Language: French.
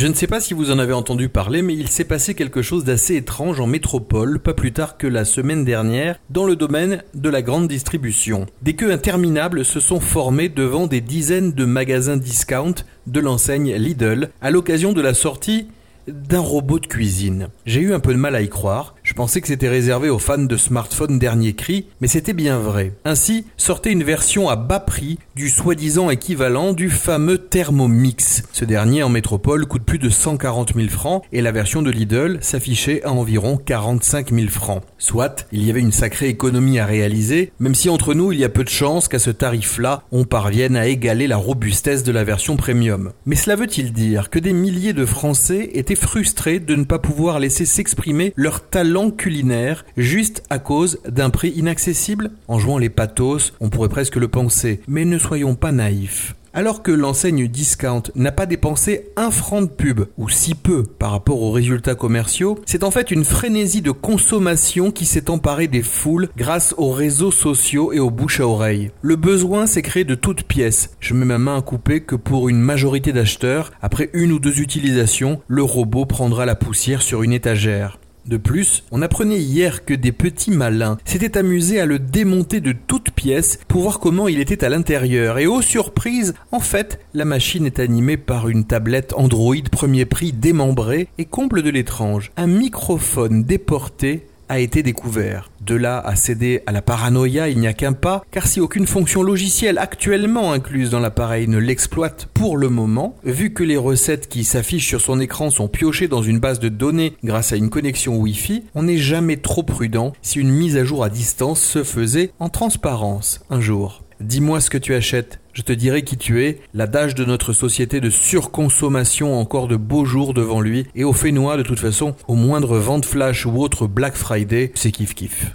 Je ne sais pas si vous en avez entendu parler, mais il s'est passé quelque chose d'assez étrange en métropole, pas plus tard que la semaine dernière, dans le domaine de la grande distribution. Des queues interminables se sont formées devant des dizaines de magasins discount de l'enseigne Lidl à l'occasion de la sortie d'un robot de cuisine. J'ai eu un peu de mal à y croire. Je pensais que c'était réservé aux fans de smartphones dernier cri, mais c'était bien vrai. Ainsi, sortait une version à bas prix du soi-disant équivalent du fameux Thermomix. Ce dernier en métropole coûte plus de 140 000 francs et la version de Lidl s'affichait à environ 45 000 francs. Soit, il y avait une sacrée économie à réaliser, même si entre nous il y a peu de chances qu'à ce tarif-là, on parvienne à égaler la robustesse de la version premium. Mais cela veut-il dire que des milliers de Français étaient frustrés de ne pas pouvoir laisser s'exprimer leur talent culinaire juste à cause d'un prix inaccessible En jouant les pathos, on pourrait presque le penser, mais ne soyons pas naïfs. Alors que l'enseigne Discount n'a pas dépensé un franc de pub, ou si peu par rapport aux résultats commerciaux, c'est en fait une frénésie de consommation qui s'est emparée des foules grâce aux réseaux sociaux et aux bouches à oreille. Le besoin s'est créé de toutes pièces. Je mets ma main à couper que pour une majorité d'acheteurs, après une ou deux utilisations, le robot prendra la poussière sur une étagère. De plus, on apprenait hier que des petits malins s'étaient amusés à le démonter de toutes pièces pour voir comment il était à l'intérieur. Et aux surprises, en fait, la machine est animée par une tablette Android premier prix démembrée et comble de l'étrange, un microphone déporté a été découvert. De là à céder à la paranoïa, il n'y a qu'un pas, car si aucune fonction logicielle actuellement incluse dans l'appareil ne l'exploite pour le moment, vu que les recettes qui s'affichent sur son écran sont piochées dans une base de données grâce à une connexion Wi-Fi, on n'est jamais trop prudent si une mise à jour à distance se faisait en transparence un jour. Dis-moi ce que tu achètes, je te dirai qui tu es, l'adage de notre société de surconsommation encore de beaux jours devant lui, et au Fénois de toute façon, au moindre vente flash ou autre Black Friday, c'est kiff kiff.